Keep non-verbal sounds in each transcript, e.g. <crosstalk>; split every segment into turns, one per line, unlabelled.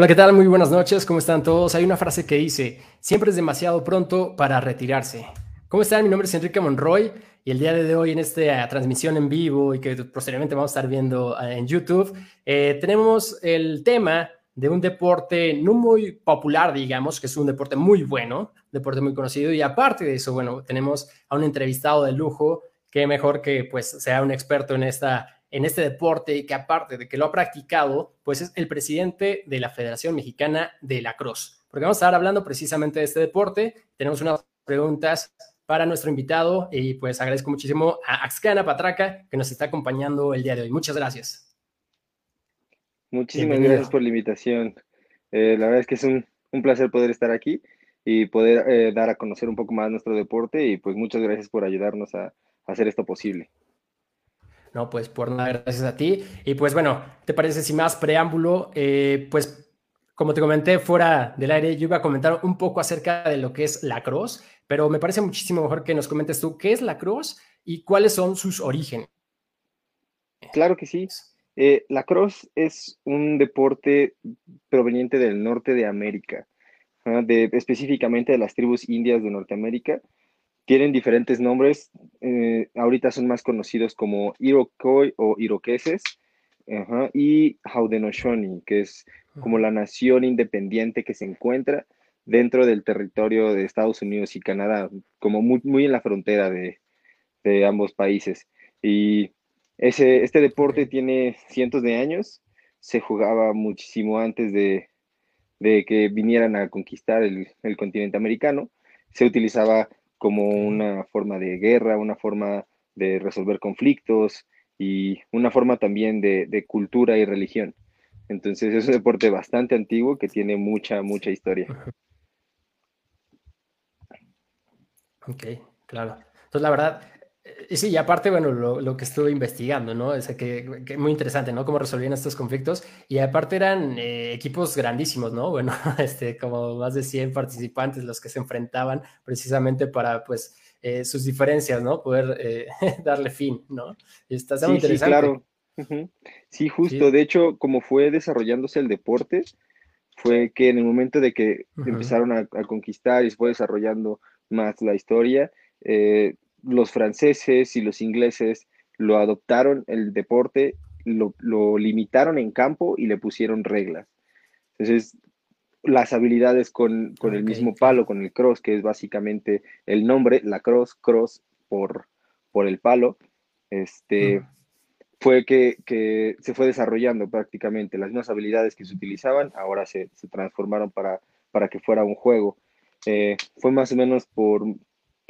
Hola, ¿qué tal? Muy buenas noches, ¿cómo están todos? Hay una frase que dice, siempre es demasiado pronto para retirarse. ¿Cómo están? Mi nombre es Enrique Monroy y el día de hoy en esta transmisión en vivo y que posteriormente vamos a estar viendo eh, en YouTube, eh, tenemos el tema de un deporte no muy popular, digamos, que es un deporte muy bueno, deporte muy conocido y aparte de eso, bueno, tenemos a un entrevistado de lujo que mejor que pues sea un experto en esta en este deporte y que aparte de que lo ha practicado, pues es el presidente de la Federación Mexicana de la Cruz. Porque vamos a estar hablando precisamente de este deporte. Tenemos unas preguntas para nuestro invitado y pues agradezco muchísimo a Axcana Patraca que nos está acompañando el día de hoy. Muchas gracias.
Muchísimas gracias por la invitación. Eh, la verdad es que es un, placer poder estar aquí y poder eh, dar a conocer un poco más nuestro deporte y pues muchas gracias por ayudarnos a hacer esto posible.
No, pues por nada, gracias a ti. Y pues bueno, ¿te parece sin más preámbulo? Eh, pues como te comenté fuera del aire, yo iba a comentar un poco acerca de lo que es la cross, pero me parece muchísimo mejor que nos comentes tú qué es la cross y cuáles son sus orígenes.
Claro que sí. Eh, la cross es un deporte proveniente del norte de América, de, específicamente de las tribus indias de Norteamérica tienen diferentes nombres. Eh, ahorita son más conocidos como Iroquois o Iroqueses y Haudenosaunee, que es como la nación independiente que se encuentra dentro del territorio de Estados Unidos y Canadá, como muy, muy en la frontera de, ambos países. Y ese, este deporte tiene cientos de años, se jugaba muchísimo antes de, que vinieran a conquistar el, el continente americano, se utilizaba como una forma de guerra, una forma de resolver conflictos y una forma también de, cultura y religión. Entonces es un deporte bastante antiguo que tiene mucha, mucha historia.
Ok, claro. Entonces la verdad, sí, y aparte, bueno, lo, que estuve investigando, ¿no? Es que, que, muy interesante, ¿no? Cómo resolvían estos conflictos. Y aparte eran eh, equipos grandísimos, ¿no? Bueno, <laughs> este, como más de 100 participantes los que se enfrentaban precisamente para, pues, eh, sus diferencias, ¿no? Poder eh, <laughs> darle fin, ¿no?
Y está muy interesante. Sí, claro. Sí, justo. De hecho, como fue desarrollándose el deporte, fue que en el momento de que empezaron a, a, conquistar y se fue desarrollando más la historia, eh, los franceses y los ingleses lo adoptaron el deporte, lo, limitaron en campo y le pusieron reglas. Entonces, las habilidades con, el mismo palo, con el cross, que es básicamente el nombre, la cross, cross por, por el palo, este, fue que, se fue desarrollando prácticamente. Las mismas habilidades que se utilizaban ahora se, transformaron para, para que fuera un juego. Eh, fue más o menos por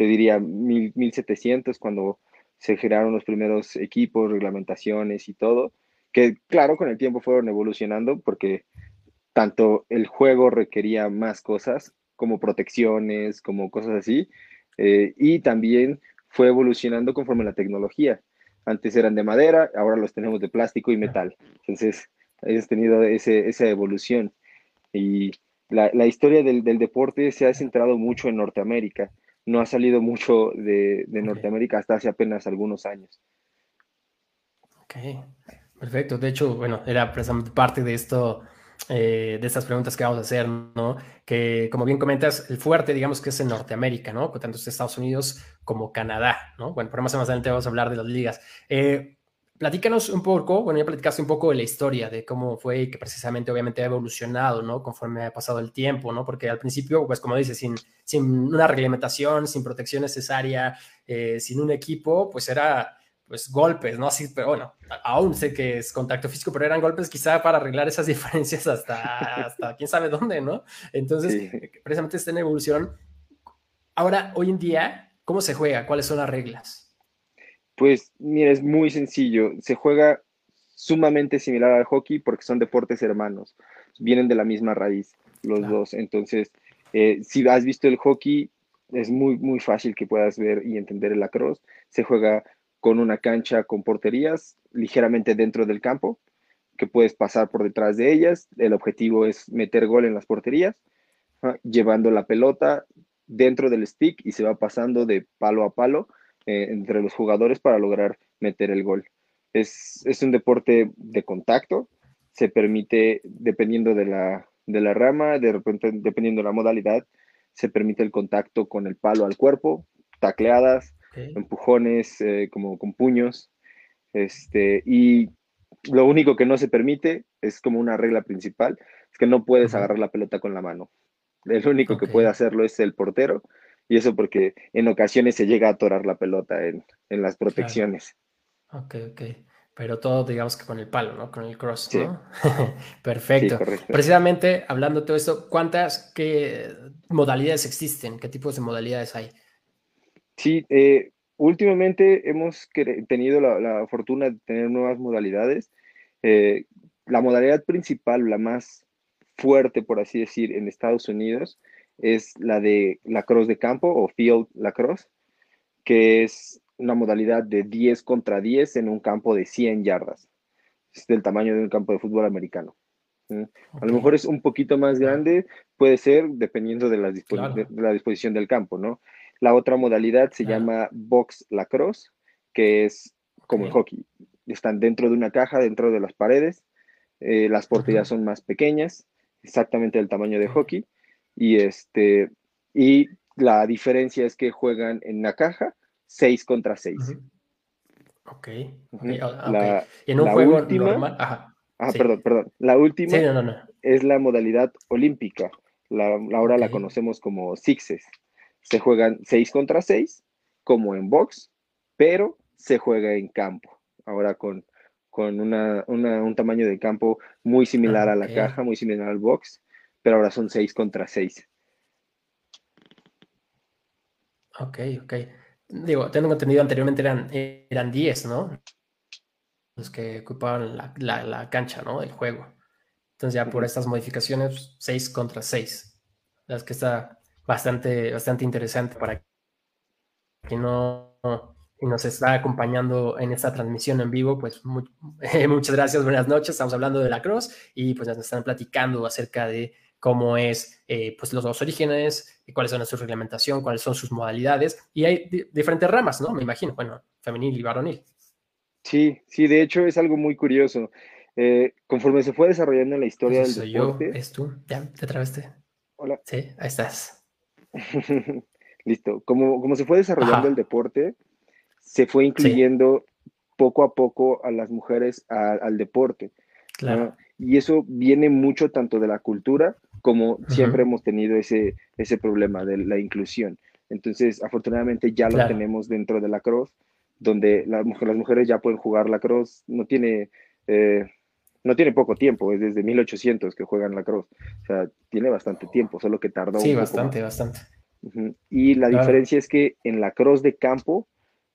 te diría, 1700 cuando se generaron los primeros equipos, reglamentaciones y todo, que claro, con el tiempo fueron evolucionando porque tanto el juego requería más cosas como protecciones, como cosas así, eh, y también fue evolucionando conforme la tecnología. Antes eran de madera, ahora los tenemos de plástico y metal. Entonces, has tenido ese, esa evolución. Y la, la historia del, del, deporte se ha centrado mucho en Norteamérica no ha salido mucho de, Norteamérica hasta hace apenas algunos años.
Ok, perfecto. De hecho, bueno, era precisamente parte de esto, eh, de estas preguntas que vamos a hacer, ¿no? Que como bien comentas, el fuerte, digamos que es en Norteamérica, ¿no? Tanto Estados Unidos como Canadá, ¿no? Bueno, pero más adelante vamos a hablar de las ligas. Eh, Platícanos un poco, bueno, ya platicaste un poco de la historia, de cómo fue y que precisamente obviamente ha evolucionado, ¿no? Conforme ha pasado el tiempo, ¿no? Porque al principio, pues como dices, sin, sin una reglamentación, sin protección necesaria, eh, sin un equipo, pues era, pues golpes, ¿no? Así, pero bueno, aún sé que es contacto físico, pero eran golpes quizá para arreglar esas <laughs> diferencias hasta, hasta quién sabe dónde, ¿no? Entonces, precisamente está en evolución. Ahora, hoy en día, ¿cómo se juega? ¿Cuáles son las reglas?
Pues mira, es muy sencillo. Se juega sumamente similar al hockey porque son deportes hermanos. Vienen de la misma raíz los dos. Entonces, eh, si has visto el hockey, es muy, muy fácil que puedas ver y entender el lacrosse. Se juega con una cancha con porterías ligeramente dentro del campo, que puedes pasar por detrás de ellas. El objetivo es meter gol en las porterías, llevando la pelota dentro del stick y se va pasando de palo a palo eh, entre los jugadores para lograr meter el gol. Es, un deporte de contacto, se permite, dependiendo de la, de la rama, de repente, dependiendo de la modalidad, se permite el contacto con el palo al cuerpo, tacleadas, empujones eh, como con puños, este, y lo único que no se permite es como una regla principal, es que no puedes agarrar la pelota con la mano. El único que puede hacerlo es el portero, y eso porque en ocasiones se llega a atorar la pelota en, las protecciones.
Ok, ok. Pero todo, digamos que con el palo, ¿no? Con el cross, ¿no? <laughs> Perfecto. Precisamente, hablando de todo esto, ¿cuántas qué modalidades existen? ¿Qué tipos de modalidades hay?
Sí, eh, últimamente hemos tenido la, fortuna de tener nuevas modalidades. Eh, la modalidad principal, la más fuerte, por así decir, en Estados Unidos, es la de la cross de campo o field lacrosse, que es una modalidad de 10 contra 10 en un campo de 100 yardas. Es del tamaño de un campo de fútbol americano. A lo mejor es un poquito más grande, puede ser dependiendo de la, disposición del campo, ¿no? La otra modalidad se llama box lacrosse, que es como el hockey. Están dentro de una caja, dentro de las paredes. Eh, las porterías son más pequeñas, exactamente del tamaño de hockey. Y, este, y la diferencia es que juegan en la caja 6 contra 6.
Ok. y en un juego última, normal.
Ah, perdón, perdón. La última es la modalidad olímpica. La, ahora la conocemos como sixes. Se juegan 6 contra 6, como en box, pero se juega en campo. Ahora con, con una, un tamaño de campo muy similar a la caja, muy similar al box, pero ahora son 6 contra 6.
Ok, ok. Digo, tengo entendido anteriormente eran, eran 10, ¿no? Los que ocupaban la, cancha, ¿no? El juego. Entonces ya por estas modificaciones, 6 contra 6. Es que está bastante, bastante interesante para quien no y nos está acompañando en esta transmisión en vivo, pues <laughs> muchas gracias, buenas noches. Estamos hablando de la Cross y pues nos están platicando acerca de cómo es eh, pues los dos orígenes, cuáles son su reglamentación, cuáles son sus modalidades, y hay diferentes ramas, ¿no? Me imagino, bueno, femenil y varonil.
Sí, sí, de hecho es algo muy curioso. Eh, conforme se fue desarrollando la historia del deporte...
Yo, es tú, ya, te atraveste.
Hola.
Sí, ahí estás. <laughs>
Listo. Como, como se fue desarrollando el deporte, se fue incluyendo poco a poco a las mujeres al deporte. Claro. Y eso viene mucho tanto de la cultura como siempre hemos tenido ese, ese problema de la inclusión. Entonces, afortunadamente ya lo tenemos dentro de la cross, donde las mujeres ya pueden jugar la cross, no tiene, eh, no tiene poco tiempo, es desde 1800 que juegan la cross, o sea, tiene bastante tiempo, solo que tardó
sí, bastante, bastante.
Y la diferencia es que en la cross de campo,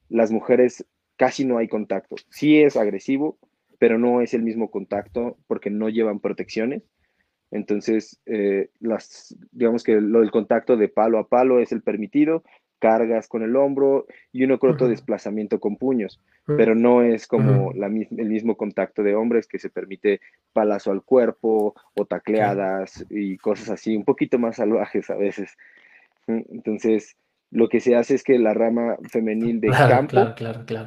las mujeres casi no hay contacto. Sí es agresivo, pero no es el mismo contacto porque no llevan protecciones. Entonces, eh, las, digamos que lo del contacto de palo a palo es el permitido, cargas con el hombro y uno con otro desplazamiento con puños, pero no es como la, el mismo contacto de hombres que se permite palazo al cuerpo o tacleadas y cosas así, un poquito más salvajes a veces. Entonces, lo que se hace es que la rama femenil de <laughs> campo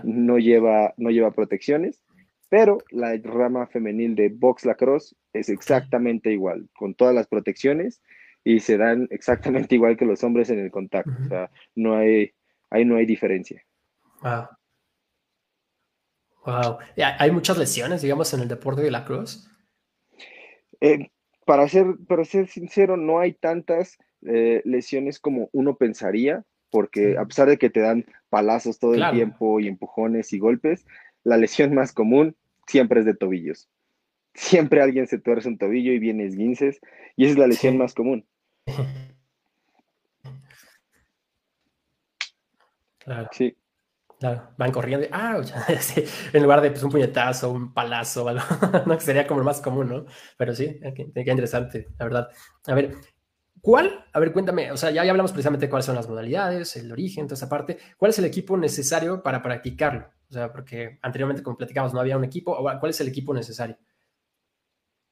no, lleva, no lleva protecciones pero la rama femenil de box lacrosse es exactamente igual, con todas las protecciones y se dan exactamente igual que los hombres en el contacto. O sea, no hay, ahí no hay diferencia.
Wow. Wow. ¿Hay muchas lesiones, digamos, en el deporte de lacrosse?
Eh, para, ser, para ser sincero, no hay tantas eh, lesiones como uno pensaría, porque a pesar de que te dan palazos todo el tiempo y empujones y golpes, la lesión más común siempre es de tobillos. Siempre alguien se tuerce un tobillo y viene esguinces, y esa es la lesión más común. <laughs>
Claro. Sí. Claro, van corriendo, ah, <laughs> en lugar de pues, un puñetazo, un palazo, <laughs> algo, no, que sería como lo más común, ¿no? Pero sí, qué, qué interesante, la verdad. A ver, ¿Cuál? A ver, cuéntame, o sea, ya, hablamos precisamente de cuáles son las modalidades, el origen, toda esa parte. ¿Cuál es el equipo necesario para practicarlo? O sea, porque anteriormente, como platicamos, no había un equipo. ¿Cuál es el equipo necesario?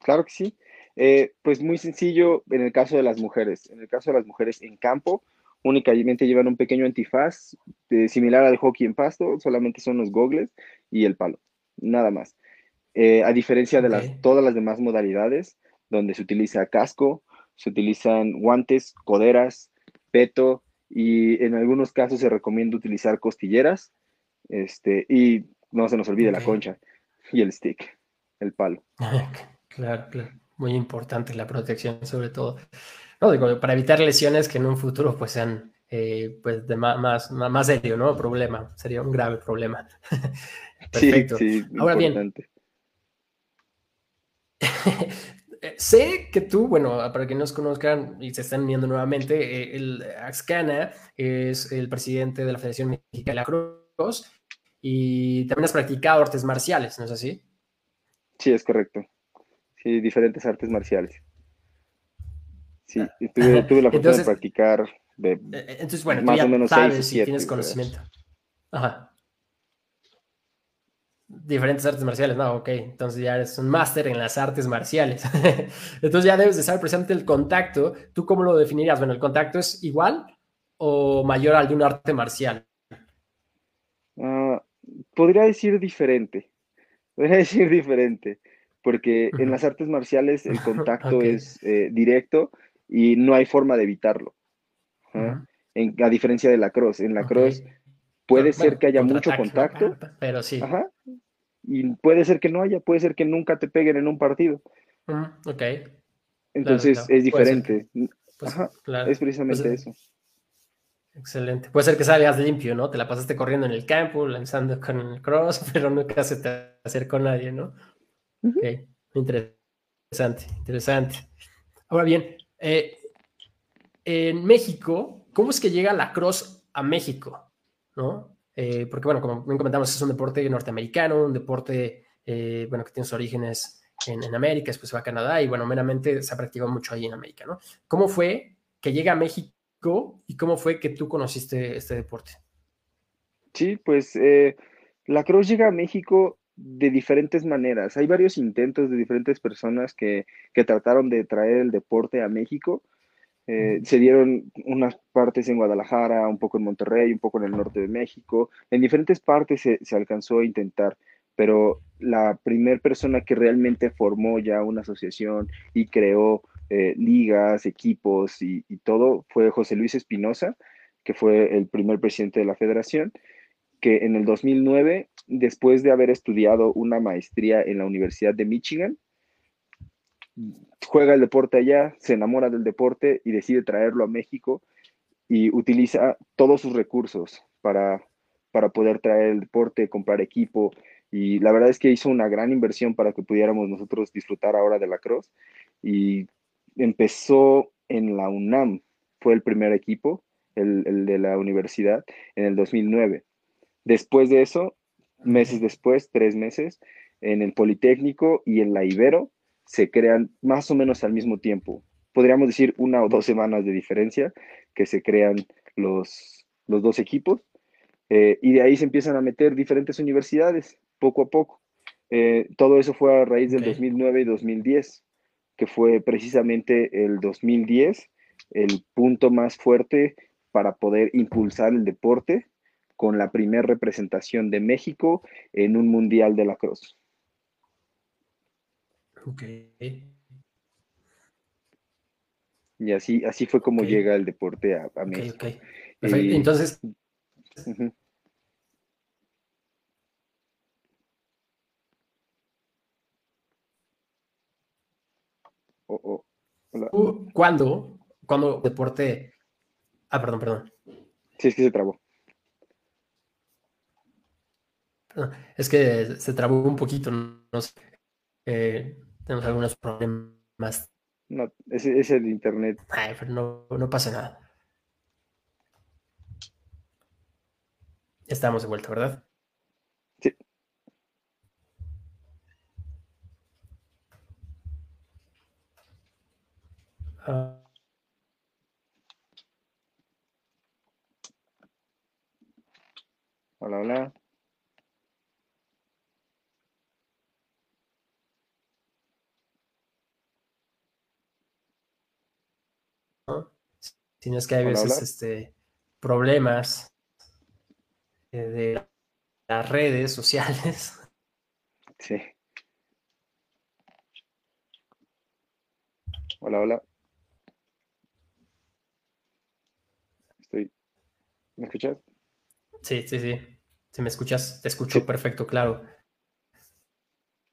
Claro que sí. Eh, pues muy sencillo en el caso de las mujeres. En el caso de las mujeres en campo, únicamente llevan un pequeño antifaz eh, similar al hockey en pasto, solamente son los gogles y el palo, nada más. Eh, a diferencia de las, todas las demás modalidades, donde se utiliza casco, se utilizan guantes, coderas, peto y en algunos casos se recomienda utilizar costilleras este, y no se nos olvide la concha y el stick, el palo. <laughs>
claro, claro. Muy importante la protección sobre todo. No, digo, para evitar lesiones que en un futuro pues sean eh, pues de más, más, más serio, ¿no? Problema, sería un grave problema. <laughs>
Perfecto. Sí, Ahora bien, <laughs>
sé que tú, bueno, para que nos conozcan y se están viendo nuevamente, eh, el Axcana es el presidente de la Federación Mexicana de la Cruz y también has practicado artes marciales, ¿no es así?
Sí, es correcto. Sí, diferentes artes marciales. Sí, ah. tuve, la <laughs> oportunidad de practicar de eh,
eh, entonces, bueno, más o menos sabes si tienes conocimiento. Ajá. Diferentes artes marciales, no, ok. Entonces ya eres un máster en las artes marciales. <laughs> entonces ya debes de saber precisamente el contacto. ¿Tú cómo lo definirías? Bueno, ¿el contacto es igual o mayor al de un arte marcial?
Ah, podría decir diferente. Podría <laughs> decir diferente. Porque en las artes marciales el <laughs> contacto es eh, directo y no hay forma de evitarlo. a diferencia de la cross. En la cross puede ser que haya mucho contacto.
Pero sí.
Y puede ser que no haya, puede ser que nunca te peguen en un partido.
ok.
Entonces es diferente. Pues, es precisamente pues, eso.
Excelente. Puede ser que salgas limpio, ¿no? Te la pasaste corriendo en el campo, lanzando <laughs> con el cross, pero nunca se te acercó nadie, ¿no? Ok. Interesante, interesante. Ahora bien, eh, en México, ¿cómo es que llega la cross a México? ¿No? Eh, porque, bueno, como bien comentamos, es un deporte norteamericano, un deporte, eh, bueno, que tiene sus orígenes en, América, después va a Canadá y, bueno, meramente se ha practicado mucho ahí en América, ¿no? ¿Cómo fue que llega a México y cómo fue que tú conociste este deporte?
Sí, pues la cross llega a México de diferentes maneras. Hay varios intentos de diferentes personas que, que trataron de traer el deporte a México eh, se dieron unas partes en Guadalajara, un poco en Monterrey, un poco en el norte de México. En diferentes partes se, alcanzó a intentar, pero la primera persona que realmente formó ya una asociación y creó eh, ligas, equipos y, todo fue José Luis Espinosa, que fue el primer presidente de la federación, que en el 2009, después de haber estudiado una maestría en la Universidad de Michigan, juega el deporte allá, se enamora del deporte y decide traerlo a México y utiliza todos sus recursos para, para poder traer el deporte, comprar equipo. Y la verdad es que hizo una gran inversión para que pudiéramos nosotros disfrutar ahora de la cross. Y empezó en la UNAM, fue el primer equipo, el, el de la universidad, en el 2009. Después de eso, meses después, tres meses, en el Politécnico y en la Ibero, se crean más o menos al mismo tiempo. Podríamos decir una o dos semanas de diferencia que se crean los, los dos equipos. Eh, y de ahí se empiezan a meter diferentes universidades poco a poco. Eh, todo eso fue a raíz del 2009 y 2010, que fue precisamente el 2010 el punto más fuerte para poder impulsar el deporte con la primera representación de México en un mundial de la cross.
Ok.
Y así, así fue como llega el deporte a, México.
Okay, Perfecto. Entonces. ¿Cuándo? ¿Cuándo deporte? Ah, perdón, perdón.
Sí, es que se trabó.
Es que se trabó un poquito, no sé. Eh, tenemos algunos problemas.
No, es, es el internet.
Ay, pero no, no pasa nada. Estamos de vuelta, ¿verdad?
Sí.
Ah.
Hola, hola.
Tienes que hay veces Este, problemas eh, de las redes sociales.
Sí. Hola, hola. Estoy. ¿Me escuchas?
Sí, sí, sí. Si me escuchas, te escucho perfecto, claro.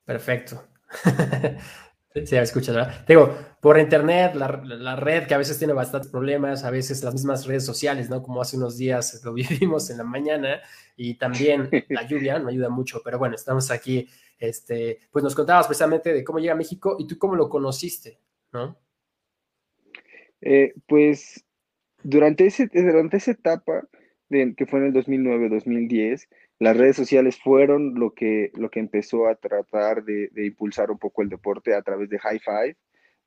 Perfecto. <laughs> Sí, escuchas, ¿verdad? Digo, por internet, la, red que a veces tiene bastantes problemas, a veces las mismas redes sociales, ¿no? Como hace unos días lo <laughs> vivimos en la mañana y también la lluvia no ayuda mucho, pero bueno, estamos aquí, este, pues nos contabas precisamente de cómo llega a México y tú cómo lo conociste, ¿no?
Eh, pues durante, ese, durante esa etapa, de, que fue en el 2009-2010, las redes sociales fueron lo que, lo que empezó a tratar de, impulsar un poco el deporte a través de High Five,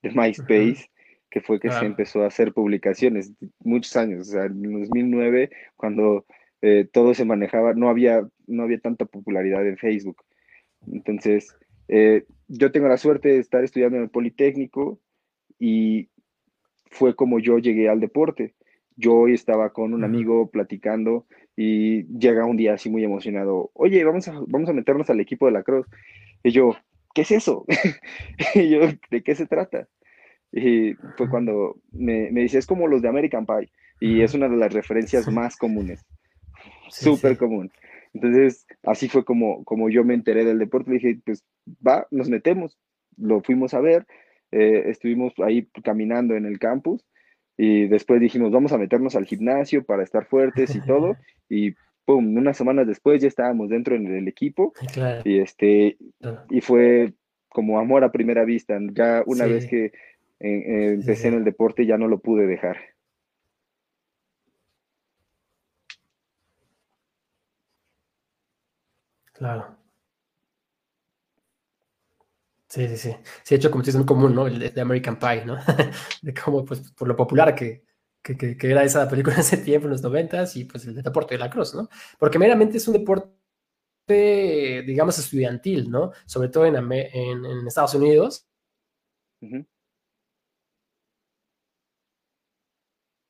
de MySpace, que fue que se empezó a hacer publicaciones muchos años, o sea, en 2009, cuando eh, todo se manejaba, no había, no había tanta popularidad en Facebook. Entonces, eh, yo tengo la suerte de estar estudiando en el Politécnico y fue como yo llegué al deporte. Yo hoy estaba con un amigo platicando y llega un día así muy emocionado, oye, vamos a, vamos a meternos al equipo de la Cruz. Y yo, ¿qué es eso? <laughs> y yo, ¿de qué se trata? Y fue cuando me, me, dice, es como los de American Pie, y es una de las referencias más comunes, súper común. Entonces, así fue como, como yo me enteré del deporte, dije, pues va, nos metemos, lo fuimos a ver, eh, estuvimos ahí caminando en el campus, y después dijimos, vamos a meternos al gimnasio para estar fuertes y todo. <laughs> Y pum, unas semanas después ya estábamos dentro del equipo. Y este, y fue como amor a primera vista. Ya una vez que eh, eh, empecé en el deporte ya no lo pude dejar.
Claro. Sí, sí, sí. Sí, de hecho, como es muy común, ¿no? El de, American Pie, ¿no? <laughs> de cómo, pues, por lo popular que, que, que, era esa película <laughs> en ese tiempo, en los noventas, y pues el deporte de la cruz, ¿no? Porque meramente es un deporte, digamos, estudiantil, ¿no? Sobre todo en, en, Estados Unidos.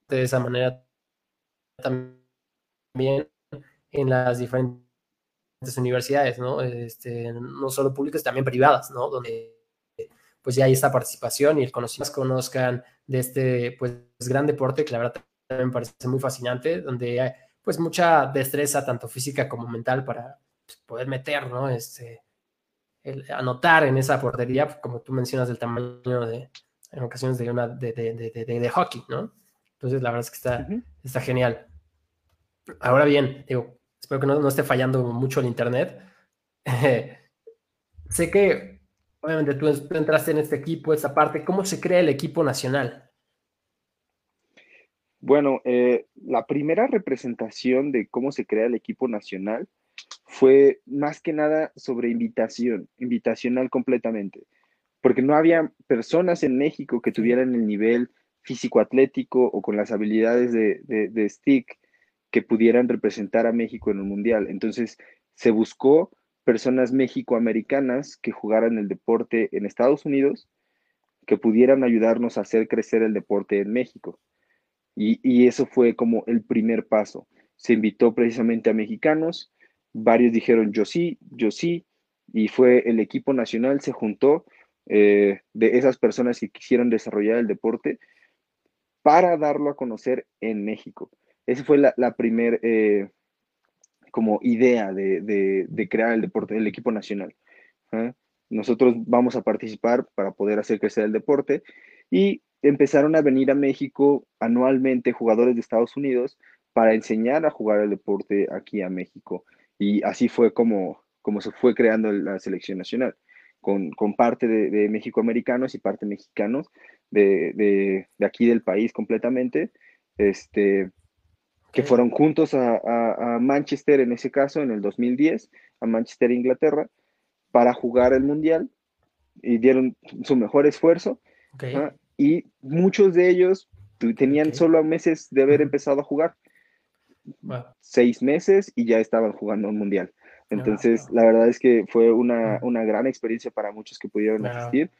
De esa manera también en las diferentes universidades, ¿no? Este, no solo públicas, también privadas, ¿no? Donde pues ya hay esta participación y el conocimiento conozcan de este pues gran deporte que la verdad también me parece muy fascinante, donde hay pues mucha destreza tanto física como mental para pues, poder meter, ¿no? Este, anotar en esa portería, como tú mencionas, del tamaño de, en ocasiones de una de, de, hockey, ¿no? Entonces la verdad es que está, está genial. Ahora bien, digo, espero que no, esté fallando mucho el internet. <laughs> sé que, obviamente, tú, entraste en este equipo, esta parte. ¿Cómo se crea el equipo nacional?
Bueno, eh, la primera representación de cómo se crea el equipo nacional fue más que nada sobre invitación, invitacional completamente, porque no había personas en México que tuvieran el nivel físico-atlético o con las habilidades de, de stick que pudieran representar a México en un mundial. Entonces, se buscó personas mexicoamericanas que jugaran el deporte en Estados Unidos, que pudieran ayudarnos a hacer crecer el deporte en México. Y, eso fue como el primer paso. Se invitó precisamente a mexicanos, varios dijeron yo sí, yo sí, y fue el equipo nacional, se juntó eh, de esas personas que quisieron desarrollar el deporte para darlo a conocer en México. Esa fue la, la primera eh, como idea de, crear el deporte, el equipo nacional. ¿ah? Nosotros vamos a participar para poder hacer crecer el deporte y empezaron a venir a México anualmente jugadores de Estados Unidos para enseñar a jugar el deporte aquí a México. Y así fue como, como se fue creando la selección nacional, con, parte de, de México-americanos y parte mexicanos de, de, de, aquí del país completamente. Este, que fueron juntos a, Manchester en ese caso, en el 2010, a Manchester, Inglaterra, para jugar el Mundial y dieron su mejor esfuerzo. Y muchos de ellos tenían solo meses de haber empezado a jugar. Seis meses y ya estaban jugando un Mundial. Entonces, la verdad es que fue una, gran experiencia para muchos que pudieron asistir.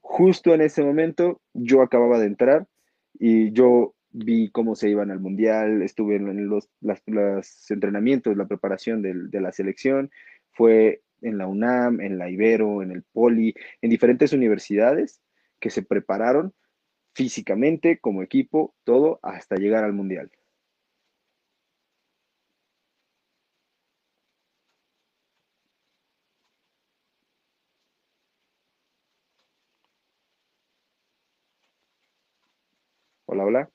Justo en ese momento, yo acababa de entrar y yo vi cómo se iban al mundial, estuve en los entrenamientos, la preparación de, la selección, fue en la UNAM, en la Ibero, en el Poli, en diferentes universidades que se prepararon físicamente, como equipo, todo, hasta llegar al Mundial. Hola, hola.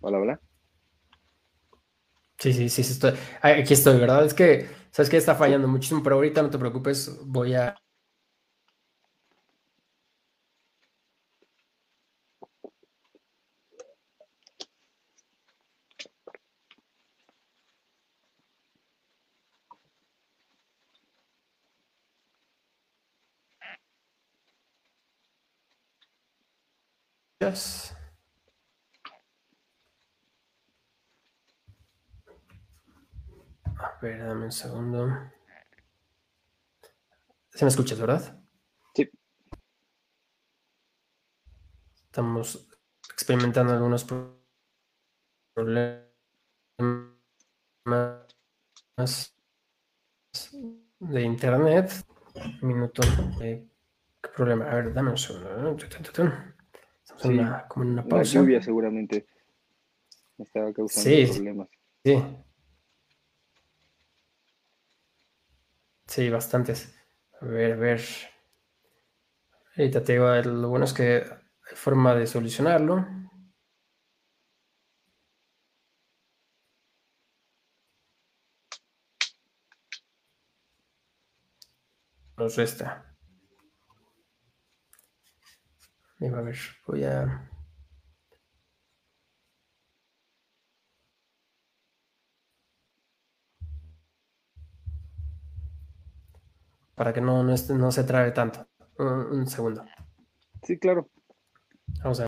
Hola, hola.
Sí, sí, sí, estoy. Aquí estoy, ¿verdad? Es que, sabes que está fallando muchísimo, pero ahorita no te preocupes, voy a. Yes. A ver, dame un segundo. ¿Se me escuchas, verdad?
Sí.
Estamos experimentando algunos problemas de internet. Un minuto. ¿Qué problema? A ver, dame un segundo. Estamos en una, como en una pausa.
La lluvia seguramente me estaba causando
Sí,
problemas.
Sí. Sí, bastantes. A ver, a ver. Ahorita te digo, lo bueno es que hay forma de solucionarlo. Nos resta. Digo, a ver, voy a... Para que no, no, no se trabe tanto. Un, un segundo.
Sí, claro.
Vamos a